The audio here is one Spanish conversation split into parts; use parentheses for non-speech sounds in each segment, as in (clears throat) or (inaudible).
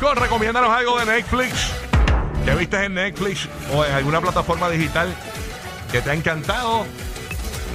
Recomiéndanos algo de Netflix. ¿Qué viste en Netflix o en alguna plataforma digital que te ha encantado?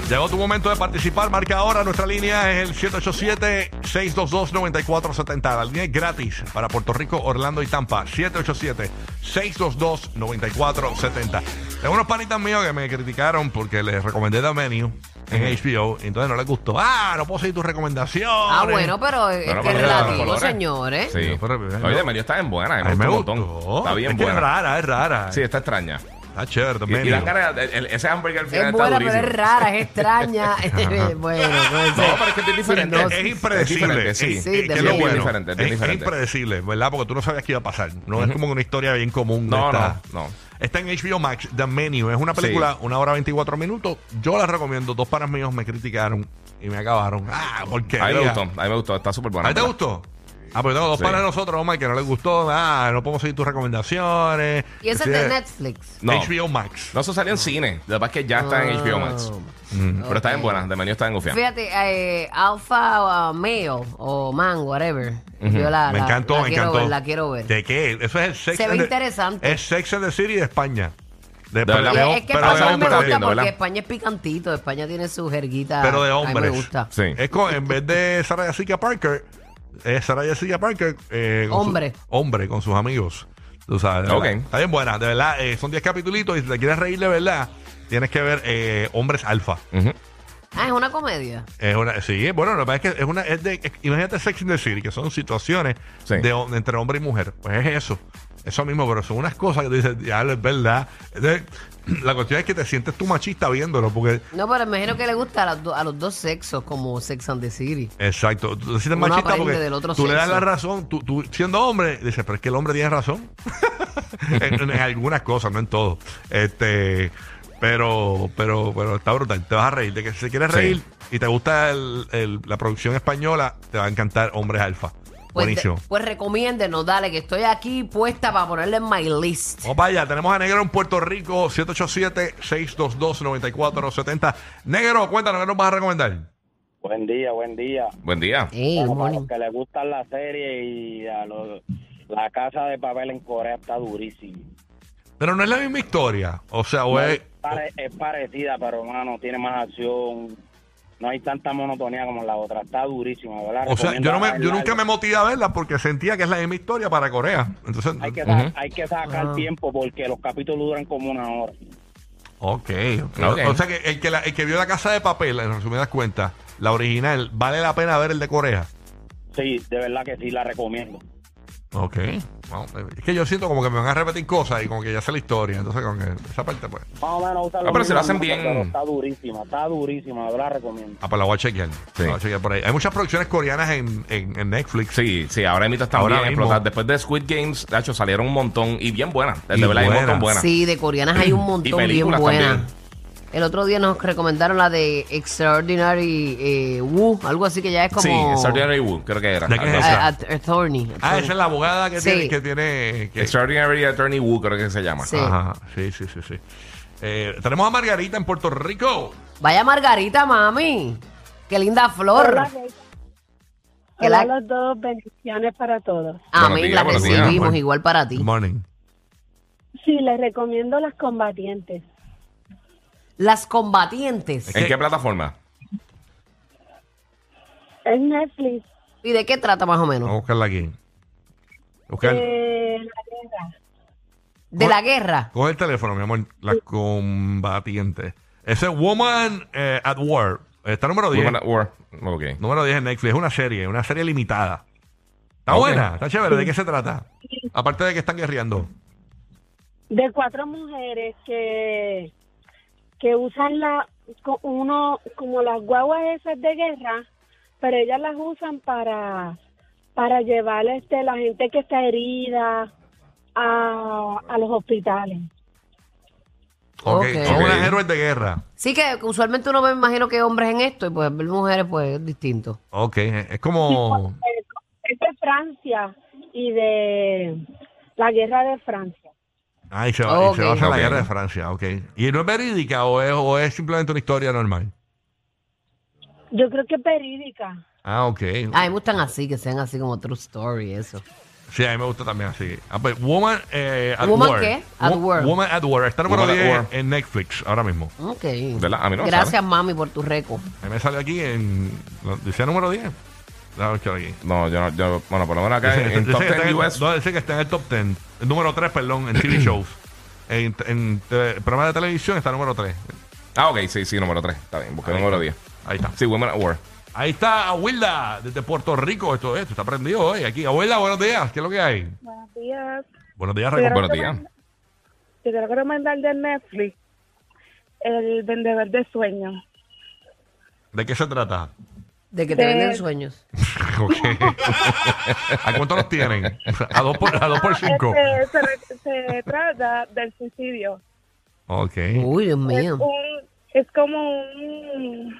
Llegó tu momento de participar. Marca ahora. Nuestra línea es el 787-622-9470. La línea es gratis para Puerto Rico, Orlando y Tampa. 787-622-9470. Tengo unos panitas míos que me criticaron porque les recomendé The Menu en HBO. Y entonces no les gustó. Ah, no puedo seguir tu recomendación. Ah, bueno, pero es Bueno, que es pero relativo, colores. señores. Sí. pero- Oye, de Mario está bien buena. A Me mí me gustó un gustó. montón. Está bien es que buena. es rara, es rara. Sí, está extraña. Está chévere, The Y, y de- el- ese hamburger al final Es está buena, pero durísimo. es rara, es extraña. (laughs) (laughs) bueno, No, ser. pero es que es diferente. no, Es, es impredecible. diferente, sí. Es- Sí, es- que es lo bueno. diferente, es Es- es diferente. impredecible, ¿verdad? Porque tú no sabías qué iba a pasar. No es como una historia bien común. de No, esta- no, no. Está en HBO Max, The Menu. Es una película, una hora 24 minutos. Yo la recomiendo. Dos panas míos me criticaron y me acabaron. Ah, porque. A mí me gustó, a mí me gustó, está súper buena. ¿A ti te gustó? Ah, pues tengo dos Sí. panas de nosotros, Omar, que no les gustó. Ah, no podemos seguir tus recomendaciones. Y ese es de Netflix. No. HBO Max. No, eso salió en cine. Lo que pasa es que ya está en HBO Max. Mm. Pero está bien buena, de menú está en gufiado. Fíjate, eh, Alpha uh, Male o Man, whatever. Yo la, me la- encantó, la me quiero encantó. ver, la quiero ver. ¿De qué? Eso es el Sex Se and ve the- interesante. Es Sex and the City de España. De, De verdad. pero- es que pero España de a mí me gusta porque ¿verdad? España es picantito. España tiene su jerguita. Pero de A mí hombres. me gusta. Sí. Es con, en vez de Sarah Jessica Parker, es Sarah Jessica Parker. eh, con su- Hombre. hombre, con sus amigos. Tú sabes. de Ok. verdad. Está bien buena, de verdad. eh, son 10 capítulos y si te quieres reír de verdad, tienes que ver eh, Hombres Alfa. Ujú. Ah, es una comedia. Es una, sí, bueno, lo que pasa es que es una, es de, es- imagínate Sex in the City, que son situaciones Sí. de, hom- entre hombre y mujer. Pues es eso, eso mismo, pero son unas cosas que tú dices, ya es verdad. Entonces, (clears throat) la cuestión es que te sientes tú machista viéndolo, porque, No, pero me imagino que le gusta a, las do- a los dos sexos, como Sex and the City. exacto, tú te sientes Uno machista aprende porque del otro tú le das sexo. la razón, tú, tú siendo hombre, dices, pero es que el hombre tiene razón. (laughs) en, en algunas cosas, no en todo. Este, pero, pero, pero está brutal, te vas a reír. De que si quieres Sí. reír y te gusta el- el- la producción española, te va a encantar Hombres Alfa. Pues, Buenísimo. de- pues recomiéndenos, dale, que estoy aquí puesta para ponerle en my list. Vamos para allá, tenemos a Negro en Puerto Rico, 787-622-9470. Negro, cuéntanos, ¿qué nos vas a recomendar? Buen día, buen día. Buen día. Hey, Bueno, para morning. los que les gustan la serie y a los- la casa de papel en Corea está durísima. Pero no es la misma historia, o sea, o es... es, pare- es parecida, pero hermano, tiene más acción. No hay tanta monotonía como la otra. Está durísima, ¿verdad? O sea, yo, no me, yo nunca me motivé a verla porque sentía que es la misma historia para Corea. Entonces, Hay que, hay sacar Ah. tiempo porque los capítulos duran como una hora. ok, ok. Ok. O sea, que el que, la- el que vio la casa de papel, en resumidas cuentas, la original, ¿vale la pena ver el de Corea? Sí, de verdad que sí, la recomiendo. Ok. Vamos, es que yo siento como que me van a repetir cosas y como que ya sé la historia. Entonces, con que esa parte, pues. Más o menos usan Ah, pero si lo hacen bien. pero Está durísima, está durísima, yo la recomiendo. Ah, pues la voy a chequear. Sí. La voy a chequear por ahí. Hay muchas producciones coreanas en, en, en Netflix. Sí, sí, ahora mismo están Ahora bien mismo. explotadas. Después de Squid Games, de hecho, salieron un montón y bien buenas. De Y verdad, hay un montón buenas. Sí, de coreanas hay un (clears throat) Y montón bien películas buenas. también. El otro día nos recomendaron la de Extraordinary eh, Wu, algo así que ya es como... Sí, Extraordinary Woo, creo que era. ¿De qué es esa? Attorney. Ah, esa es la abogada que Sí. tiene. Que tiene que- Extraordinary Attorney Woo, creo que se llama. Sí. Ajá, sí, sí, sí. sí. Eh, tenemos a Margarita en Puerto Rico. Vaya Margarita, mami. Qué linda flor. Hola, Que Hola la- a los dos, bendiciones para todos. Amén, la recibimos igual para ti. Good morning. Sí, les recomiendo Las Combatientes. Las combatientes. ¿En qué plataforma? Es Netflix. ¿Y de qué trata más o menos? Vamos a buscarla aquí. Buscar, Eh, la guerra. De la guerra. Coge el teléfono, mi amor. La combatiente. Ese es Woman eh, at War. Está número 10. Woman at War. Ok. Número 10 en Netflix. Es una serie, una serie limitada. Está buena, está chévere. ¿De qué se trata? Aparte de que están guerreando. De cuatro mujeres que, que usan la, uno, como las guaguas esas de guerra, pero ellas las usan para, para llevar este, la gente que está herida a, a los hospitales. Ok. Ok. Son unas héroes de guerra. Sí que usualmente uno me imagino que hombres en esto y pues ver mujeres pues es distinto. Ok. Es como. Es de Francia y de la guerra de Francia. Ay, se, va, y se Ok. basa en la Ok. guerra de Francia. Ok. ¿Y no es verídica o es, o es simplemente una historia normal? Yo creo que es verídica. Ah, ok. A mí me gustan así, que sean así como true story, eso. Sí, a mí me gusta también así. Ah, pues, Woman eh, at ¿Woman War. qué? At Wo- War. Woman at War. Está número Woman at 10 War. en Netflix ahora mismo. Ok. ¿Verdad? A mí no me Gracias, sale. mami, por tu récord. A mí me sale aquí en. Dice número 10. Déjame aquí. No, yo no, yo, bueno, por lo menos acá Dice, en, en Top que está 10 en- US. no, dice que está en el top 10. El número 3, perdón, en TV shows. (clears throat) En, en eh, programa de televisión está número 3. Ah, ok, sí, sí, número 3. Está bien, busqué el número está. 10. Ahí está. Sí, Women at War. Ahí está Wilda, desde Puerto Rico. Esto, esto está prendido hoy. Aquí. Wilda, buenos días. ¿Qué es lo que hay? Buenos días. Buenos días, Recom- Buenos días. Te quiero recomendar de Netflix El Vendedor de Sueños. ¿De qué se trata? De que te De- venden sueños. (laughs) Ok. ¿A cuánto los tienen? A dos por, a dos por cinco. Este, se, re- se trata del suicidio. Ok. Uy, Dios Es, mío. un, es como un,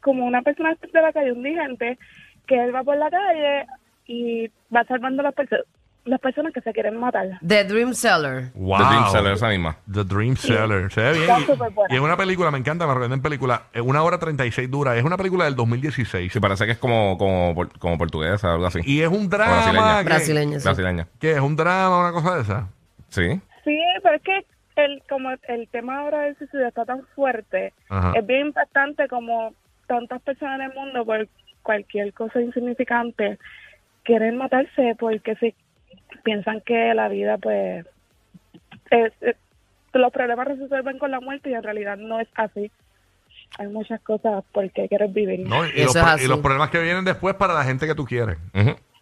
como una persona de la calle, un indigente, que él va por la calle y va salvando a las, perso- las personas que se quieren matar. The Dream Seller. Wow. The Dream Seller, esa misma. The Dream Seller. Se ve bien. Está Y- es una película, me encanta, me recomiendan película. Es una hora 36 dura. Es una película del 2016. Sí, parece que es como, como, por- como portuguesa, algo así. Y es un brasileña. drama. que- Brasileña, sí. Brasileña. ¿Qué es? ¿Un drama? ¿Una cosa de esa? Sí. Sí, pero es que el, como el tema ahora del suicidio está tan fuerte, Ajá. es bien impactante como tantas personas en el mundo por cualquier cosa insignificante quieren matarse porque si piensan que la vida pues es- es- los problemas se resuelven con la muerte y en realidad no es así. Hay muchas cosas por qué quieres vivir. ¿No? Y, Eso los, es pro- así. y los problemas que vienen después para la gente que tú quieres.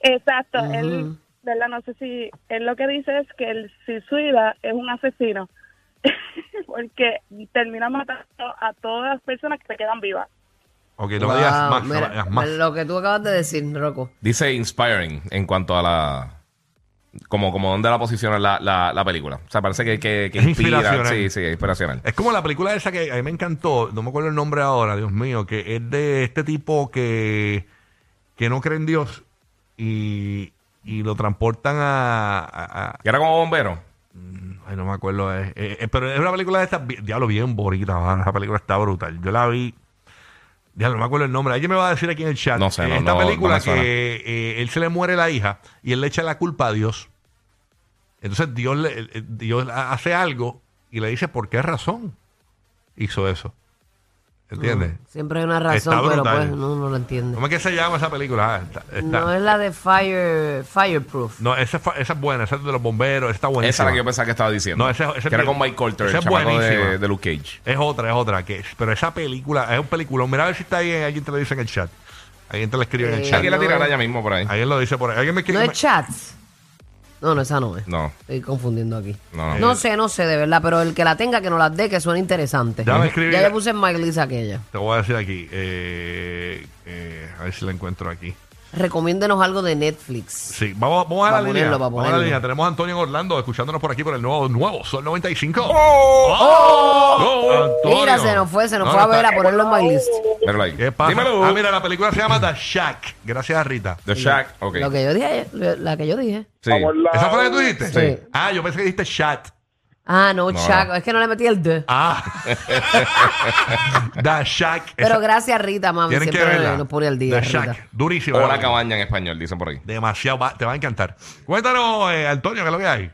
Exacto, él, ¿verdad? No sé si él lo que dice es que el suicida es un asesino (laughs) porque termina matando a todas las personas que se quedan vivas. Ok, no Wow, me digas más. no mira, me digas más. Lo que tú acabas de decir, Rocco. Dice inspiring en cuanto a la. Como, como dónde la posiciona la, la, la película. O sea, parece que, que, que Es (laughs) inspira. Sí, sí, es inspiracional. Es como la película esa que a mí me encantó, no me acuerdo el nombre ahora, Dios mío, que es de este tipo que, que no cree en Dios y, y lo transportan a, a- era como bombero. Ay, no me acuerdo. eh, eh, eh, pero es una película de estas, diablo, bien bonita, esa película está brutal. Yo la vi, diablo, no me acuerdo el nombre. Alguien me va a decir aquí en el chat. No sé, no, Esta no, no película me suena. que eh, él se le muere la hija y él le echa la culpa a Dios. Entonces Dios, le, eh, Dios hace algo y le dice por qué razón hizo eso. ¿Entiendes? Siempre hay una razón, pero pues no, no lo entiende. ¿Cómo es que se llama esa película? Ah, está- está- No es la de Fire, Fireproof. No, esa, es fa- esa es buena, esa es de los bomberos, está buenísima. Esa es la que yo pensaba que estaba diciendo. No, ese- ese que era con Mike Colter, esa el es chamaco buenísima. de, de Luke Cage. Es otra, es otra. Que, pero esa película es un peliculón. Mira a ver si está ahí, alguien te lo dice en el chat. Alguien te lo escribe en el Eh, chat. Alguien la no. tirará ya mismo por ahí. Alguien lo dice por ahí. Alguien me No escribe. es Chats. No, no, esa no es. No. Estoy confundiendo aquí. No, no. No sé, no sé, de verdad, pero el que la tenga, que nos la dé, que suena interesante. Ya me escribí. Ya le puse en My List aquella. Te voy a decir aquí. eh, eh, a ver si la encuentro aquí. Recomiéndenos algo de Netflix. Sí, vamos, vamos a la línea. ponerlo, pa' Vamos a la línea. Tenemos a Antonio en Orlando escuchándonos por aquí por el nuevo, nuevo Sol 95. ¡Oh! Antonio. Mira, se nos fue, se nos No, fue a ver está- a ponerlo en My List. Míralo ahí. ¿Qué pasa? Dímelo. Ah, mira, la película se llama The Shack. Gracias a Rita. The Shack. Ok. Lo que yo dije, la que yo dije. Sí. ¿Esa fue la que tú dijiste? Sí. Ah, yo pensé que dijiste Chat. Ah, no, no. es que no le metí el D. Ah. (laughs) The Shack. Pero gracias, Rita, mami. Tienen que Siempre verla. nos pone al día. Rita. Shack. Durísima. O la cabaña en español, dicen por ahí. Demasiado. va- te va a encantar. Cuéntanos, eh, Antonio, ¿qué es lo que hay?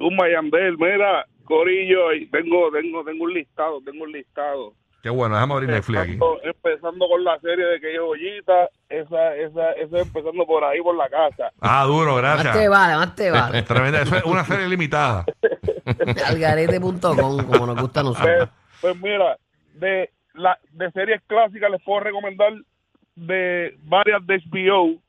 Un Mayandel, mira, Corillo, y tengo, tengo, tengo un listado, tengo un listado. Qué bueno, déjame abrir Netflix aquí. Empezando, con la serie de que es joyita, esa, esa, esa empezando por ahí, por la casa. Ah, duro, Más te gracias. vale, más te vale. (laughs) Tremenda. Eso es una serie limitada. (laughs) Algarete.com, como nos gusta a Pues, nosotros. pues mira, de la de series clásicas les puedo recomendar de varias de HBO,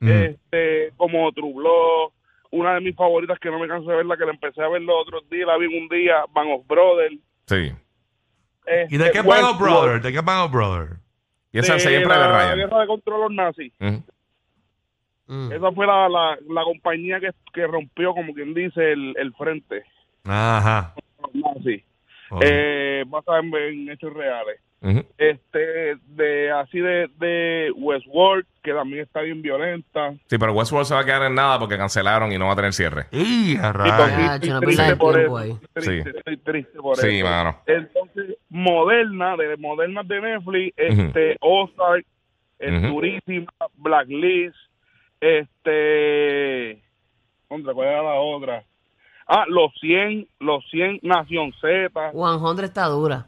Mm. este, como True Blood, una de mis favoritas que no me canso de verla, que la empecé a ver los otros días, la vi en un día, Band of Brothers. Sí. ¿Y de qué of Brother? ¿De qué of Brother? Y esa de siempre de la Ryan. guerra de contra los nazis. Ujú. Mm. Esa fue la, la, la compañía que, que rompió, como quien dice, el, el frente. Ajá. Los nazis. Ok. Eh, basada en, en hechos reales. Este, de así de, de Westworld, que también está bien violenta. Sí, pero Westworld se va a quedar en nada porque cancelaron y no va a tener cierre. ¡Y Ah, triste por eso, estoy Triste, Sí. estoy triste por Sí, eso. mano. Entonces, moderna, de modernas de Netflix, este, Ozark, es Ujú. durísima, Blacklist, Este, contra, ¿cuál era la otra? Ah, los 100, los 100 Nación Z 100 está dura.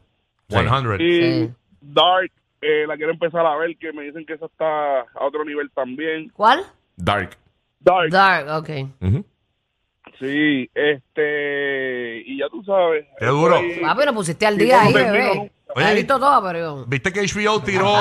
100. y Sí. Dark, eh, la quiero empezar a ver, que me dicen que esa está a otro nivel también. ¿Cuál? Dark. Dark, Dark, ok. Ujú. sí, este, y ya tú sabes. Qué duro. Estoy- Ah, pero pusiste al día no ahí, termino bebé. nunca. Oye, toda, pero... ¿Viste que HBO (laughs) tiró,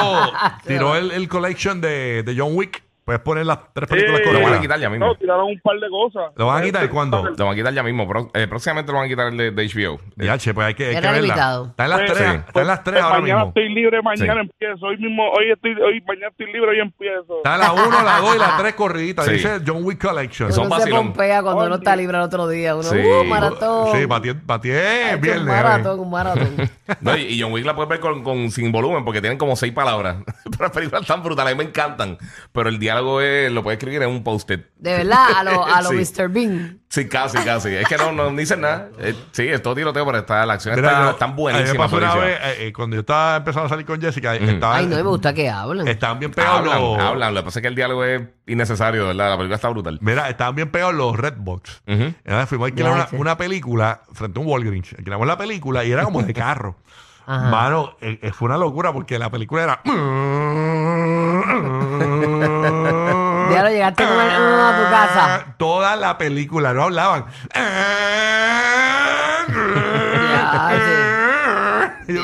tiró el, el collection de, de John Wick? Puedes poner las tres películas Sí. Lo van a corridas. quitar ya mismo. No, tiraron un par de cosas. ¿Lo van a quitar cuándo? Lo van a quitar ya mismo. Pro- eh, próximamente lo van a quitar el de, de HBO. Eh, Ya, che, pues hay que, hay que Era verla. limitado. Está en las Pues, tres, sí. está en las tres Pues ahora mañana mismo. estoy libre, mañana Sí. empiezo. Hoy mismo, hoy estoy, hoy mañana estoy libre, hoy empiezo. Está la 1, la 2 y la 3 (laughs) corriditas. Sí. Dice John Wick Collection. Son Uno se vacilón. pompea cuando uno está libre el otro día. Uno, Sí. uh, maratón. Sí, para ti, es Ay, qué viernes. maratón, eh. un maratón. (laughs) No, y, y John Wick la puedes ver con, con- sin volumen porque tienen como seis palabras. (laughs) Pero las películas están brutales, a mí me encantan. Pero el diálogo es, lo puedes escribir en un post-it. De verdad, a lo, (laughs) a lo Sí. Mr. Bean. Sí, casi, casi. Es que no, no dicen nada. Eh, sí, es todo tiroteo, pero está, la acción Mira, está yo- tan a mí buenísima. me pasó una vez, eh, eh, cuando yo estaba empezando a salir con Jessica, estaba- Ay, no, me gusta que hablen. estaban bien pegados Hablan, los... hablan. Lo que pasa es que el diálogo es innecesario, ¿verdad? La película está brutal. Mira, estaban bien pegados los Redbox. Ujú. Entonces fuimos a alquilar una, película frente a un Walgreens. Alquilamos la película y era como de carro. (laughs) Ajá. Mano, eh, fue una locura porque la película era... (laughs) Ya lo llegaste con el- uno a tu casa. (laughs) Toda la película, no hablaban. Y yo-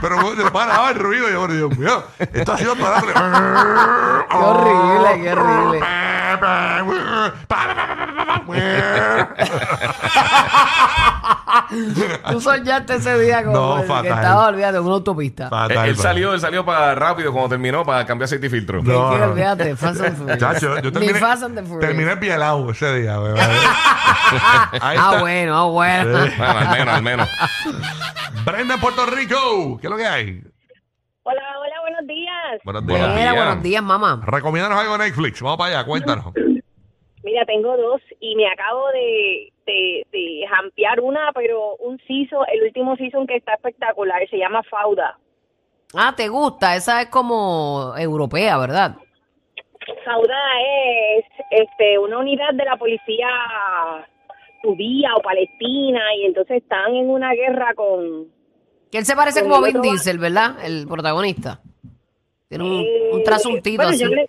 Pero se paraba el ruido y yo, Dios mío, esto ha sido para... (laughs) Qué horrible, qué horrible. (laughs) Tú soñaste ese día como No, el que fatal. estaba olvidado en una autopista. Él, Fatal, él fatal. salió, él salió para rápido cuando terminó para cambiar aceite y filtro. No, no. olvídate, (laughs) Fast and Furious. Chacho, yo Ni terminé, Fast and the Furious. terminé pielado ese día. bebé. (laughs) Ahí Ah, bueno, ah, bueno. Bueno, al menos, al menos. Brenda en Puerto Rico. ¿Qué es lo que hay? Hola, hola, buenos días. Buenos días. Días. buenos días, mamá. Recomiéndanos algo de Netflix. Vamos para allá, cuéntanos. Mira, tengo dos y me acabo de, de, de jampear una, pero un season, el último season que está espectacular, se llama Fauda. Ah, ¿te gusta? Esa es como europea, ¿verdad? Fauda es este, una unidad de la policía judía o palestina y entonces están en una guerra con... Que él se parece como a Vin Diesel, ¿verdad? El protagonista. Tiene un, eh, un trasuntito bueno, así. Yo no, le,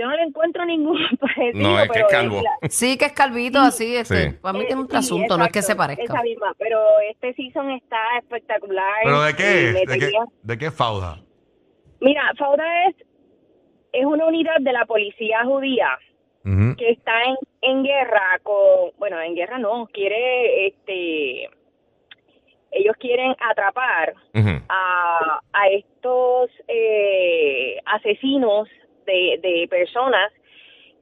yo no le encuentro ningún (laughs) parecido, No, es que es calvo. la- Sí, que es calvito así. Este, Sí. Para mí tiene un Sí, trasunto, no es que se parezca. Esa misma, pero este season está espectacular. ¿Pero de qué es? ¿De qué, tenía- de qué es Fauda? Mira, Fauda es, es una unidad de la policía judía que está en, en guerra con, bueno, en guerra no, quiere, este, ellos quieren atrapar a, a estos eh, asesinos de, de personas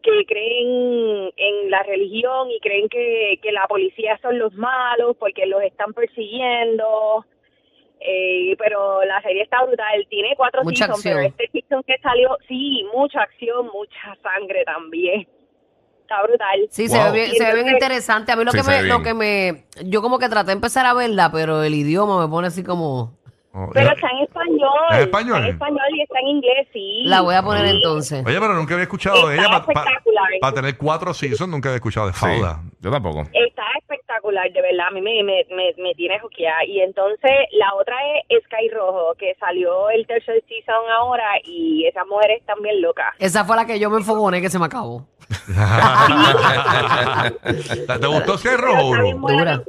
que creen en la religión y creen que, que la policía son los malos porque los están persiguiendo. Eh, pero la serie está brutal, tiene cuatro Mucha seasons, pero acción. este season que salió, sí, mucha acción, mucha sangre también. Está brutal. Sí, se, ve bien, Y se ve bien entonces- interesante. A mí lo, Sí, que me, lo que me... Yo como que traté de empezar a verla, pero el idioma me pone así como... Oh, Pero está en español. ¿En español? Está en español y está en inglés, sí. La voy a poner entonces. Oye, pero nunca había escuchado de Está ella. Para tener cuatro seasons, nunca había escuchado de Sí, Fauda. yo tampoco. Está espectacular, de verdad. A mí me, me, me, me tiene joqueada. Y entonces la otra es Sky Rojo, que salió el tercer season ahora y esas mujeres están bien locas. Esa fue la que yo me enfogoné que se me acabó. (laughs) (laughs) ¿Te gustó Sky Rojo, está bien bro? buena. Dura.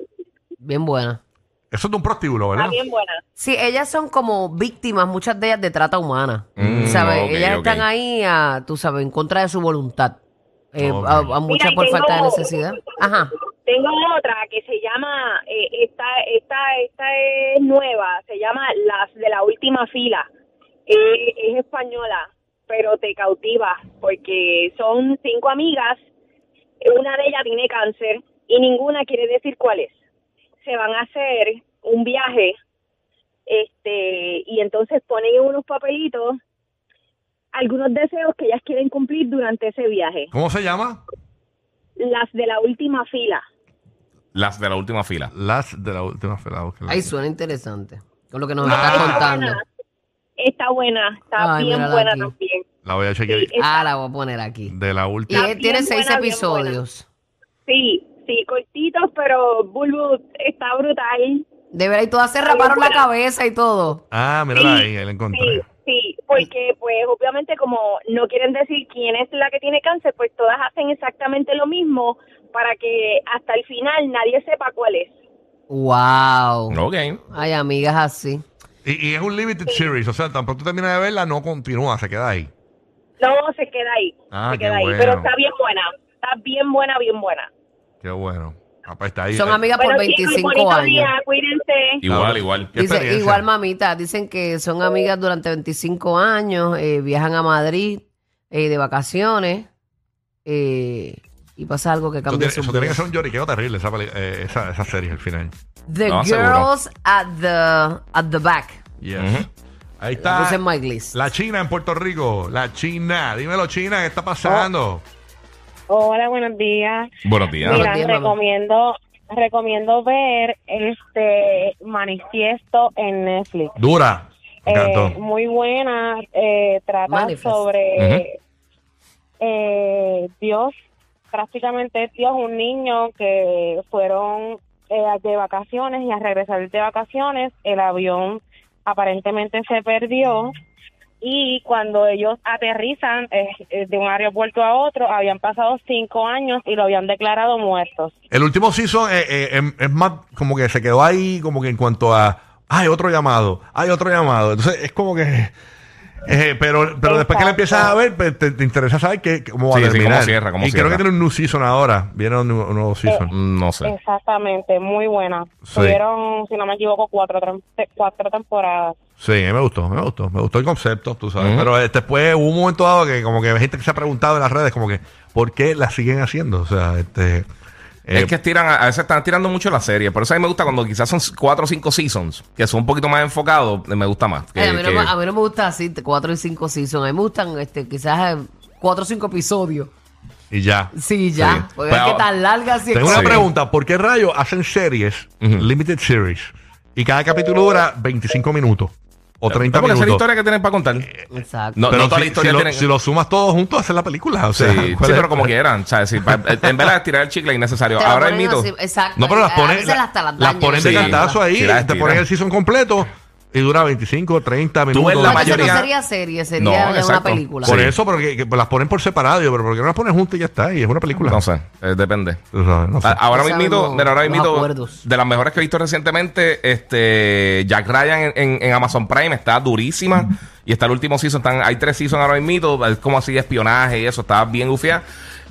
Bien buena. Eso es de un prostíbulo, Está ¿verdad? bien buena. Sí, ellas son como víctimas, muchas de ellas, de trata humana. Mm, ¿Sabes? ellas están ahí, a, tú sabes, en contra de su voluntad. Eh, a, a muchas Mira, por falta de necesidad. Ajá. Tengo otra que se llama, eh, esta, esta, esta es nueva, se llama Las de la Última Fila. Eh, es española, pero te cautiva porque son cinco amigas, una de ellas tiene cáncer y ninguna quiere decir cuál es. Se van a hacer un viaje este y entonces ponen en unos papelitos algunos deseos que ellas quieren cumplir durante ese viaje. ¿Cómo se llama? Las de la última fila. Las de la última fila. Las de la última fila. Ahí suena interesante. Con lo que nos Ah. estás contando. Está buena, está Ay, bien buena aquí. también. La voy a chequear. Sí, Ah, la voy a poner aquí. De la Y última. Está él tiene seis buena, episodios. Sí, sí, cortitos, pero Bulbo está brutal. De verdad, y todas se raparon la cabeza y todo. Ah, mírala Sí, ahí, ahí la Sí, encontré. sí, porque pues obviamente como no quieren decir quién es la que tiene cáncer, pues todas hacen exactamente lo mismo para que hasta el final nadie sepa cuál es. Wow. Ok. Ay, amigas así. Y, y es un limited series, o sea, tan pronto termina de verla, no continúa, se queda ahí. No, se queda ahí, Ah, se qué queda ahí, bueno. pero está bien buena, está bien buena, bien buena. Qué bueno. Ah, pues está ahí. Son amigas por Bueno, chicos, 25 bonito años. día, cuídense. Igual, igual. ¿Qué Dice, experiencia? igual mamita, dicen que son amigas durante 25 años, eh, viajan a Madrid eh, de vacaciones eh, y pasa algo que Eso cambia tiene, su eso tiene que ser un lloriqueo terrible, esa, peli- eh, esa, esa serie al final. The No, seguro. Girls at the, at the Back. Yes. Ahí La puse está. en my list. La China en Puerto Rico. La China. Dímelo, China, ¿qué está pasando? Hola, buenos días. Buenos días. Buenos Mira, días, recomiendo recomiendo ver este manifiesto en Netflix. Dura. Eh, muy buena, eh, trata Manifest. sobre eh, Dios, prácticamente es Dios, un niño que fueron eh, de vacaciones y al regresar de vacaciones el avión aparentemente se perdió y cuando ellos aterrizan eh, eh, de un aeropuerto a otro habían pasado cinco años y lo habían declarado muertos. El último season eh, eh, em- es más como que se quedó ahí, como que en cuanto a. Hay otro llamado, hay otro llamado. Entonces es como que. Eh, pero pero después que le Exacto. empiezas a ver, pues, te, te interesa saber qué, cómo va Sí, a sí, terminar. cómo cierra, cómo y creo que tiene un new season ahora. Viene un, nu- un nuevo season. Mm, No sé. Exactamente, muy buena. Sí. Tuvieron, si no me equivoco, cuatro, tem- cuatro temporadas. Sí, a mí me gustó, me gustó. Me gustó el concepto, tú sabes. Ujú. Pero eh, después hubo un momento dado que como que hay gente que se ha preguntado en las redes como que ¿por qué la siguen haciendo? O sea, este... eh, es que estiran, a veces están tirando mucho la serie. Por eso a mí me gusta cuando quizás son cuatro o cinco seasons, que son un poquito más enfocados, me gusta más. Que- a, mí no, que- me- a mí no me gusta así, cuatro y cinco seasons. A mí me gustan este, quizás eh, cuatro o cinco episodios. y ya. Sí, ya. Sí. Porque Pero- es que tan largas y Tengo una Sí. pregunta. ¿Por qué rayos hacen series, limited series, y cada capítulo dura 25 minutos o 30 porque esa es la minutos? historia que tienen para contar. Exacto. No, Pero no toda si, la historia si lo, tiene- si lo sumas todos juntos, haces la película. O Sí, sea, sí, ¿cuál es? pero como quieran. ¿sabes? Sí, pa- (laughs) en verdad de tirar el chicle es innecesario. Ahora el mito. así, exacto. No, pero las ponen, las ponen de Sí. cantazo ahí, Sí, te ponen el season completo y dura 25, 30 minutos. ves la No, mayoría- no sería serie, sería No, una exacto. película. Por Sí. eso, porque que- las ponen por separado, yo, pero ¿por qué no las ponen juntas y ya está? Y es una película. No sé, eh, depende. Tú sabes, no sé. A- Ahora Tú mismo, ahora mismo, de las mejores que he visto recientemente, este Jack Ryan en, en- en Amazon Prime está durísima. Y está el último season, están, hay tres seasons ahora mismo, es como así de espionaje y eso, está bien gufia.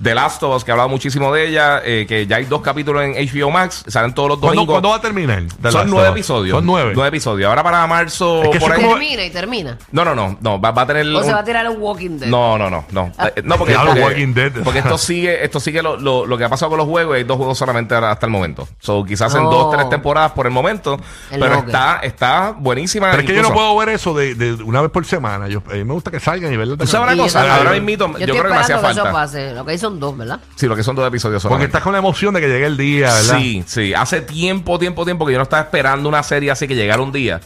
The Last of Us, que he hablado muchísimo de ella, eh, que ya hay dos capítulos en HBO Max, salen todos los ¿Cuándo, domingos. cuándo va a terminar? The Son nueve episodios. Son nueve. Nueve episodios. Ahora para marzo, Es que por ahí. termina y termina. No, no, no, no, va, va a tener. O se un- va a tirar un Walking Dead. no, no, no, no. Eh, No, porque, Diablo, porque, Walking Dead. porque esto (laughs) sigue, esto sigue lo, lo, lo que ha pasado con los juegos. Hay dos juegos solamente hasta el momento. So, quizás en Oh. dos, tres temporadas por el momento. El pero logo. está, está buenísima. Pero es que yo no puedo ver eso de, de una vez por semana. Yo, a mí me gusta que salgan y verlo. ¿Tú sabes una cosa? Ahora mismito, yo, Yo, estoy creo que me hacía eso falta. pase. Lo que hay son dos, ¿verdad? Sí, lo que son dos episodios Porque estás con la emoción de que llegue el día, ¿verdad? Sí, sí. Hace tiempo, tiempo, tiempo que yo no estaba esperando una serie así que llegara un día.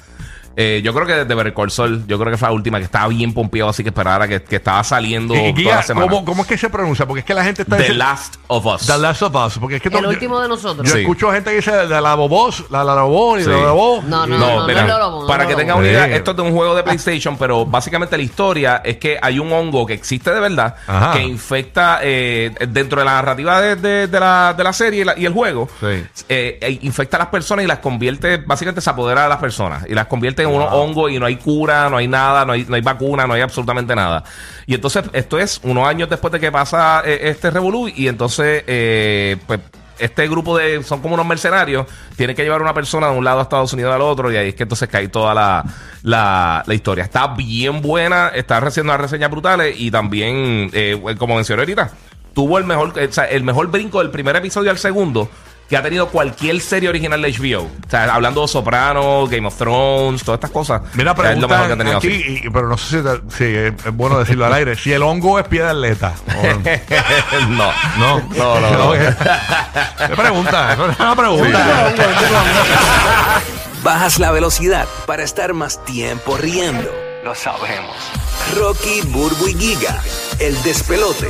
Eh, yo creo que desde Better Call Saul, yo creo que fue la última que estaba bien pompeado, así que esperara que, que estaba saliendo Y, y toda guía, la semana. ¿cómo, cómo es que se pronuncia? Porque es que la gente está The diciendo- Last of Us. The Last of Us. Porque es que El último yo, de nosotros. yo Sí. escucho gente que dice de la Bobos, la la Bobos y Sí. la Bobos. No, no, no, no, mira, para que tengan una idea, Sí. esto es de un juego de PlayStation, pero básicamente la historia es que hay un hongo que existe de verdad, Ajá. que infecta eh, dentro de la narrativa de, de- de la, de la serie y, la- y el juego, Sí. eh, eh, infecta a las personas y las convierte, básicamente se apodera de las personas y las convierte un hongo y no hay cura, no hay nada, no hay, no hay vacuna, no hay absolutamente nada. Y entonces esto es unos años después de que pasa eh, este revolú y entonces eh, pues este grupo de son como unos mercenarios tiene que llevar a una persona de un lado a Estados Unidos al otro y ahí es que entonces cae toda la, la, la historia está bien buena está recibiendo unas reseñas brutales y también eh, como mencioné ahorita tuvo el mejor o sea, el mejor brinco del primer episodio al segundo que ha tenido cualquier serie original de HBO. O sea, hablando de Sopranos, Game of Thrones, todas estas cosas. Mira, es lo mejor que ha tenido aquí, y- pero no sé si, te- si es, es bueno decirlo al aire. Si el hongo es pie de atleta. o- (laughs) no. No, No, no, no. ¿Qué (laughs) pregunta? Es una pregunta. Bajas la velocidad para estar más tiempo riendo. Lo sabemos. Rocky, Burbu y Giga, el despelote.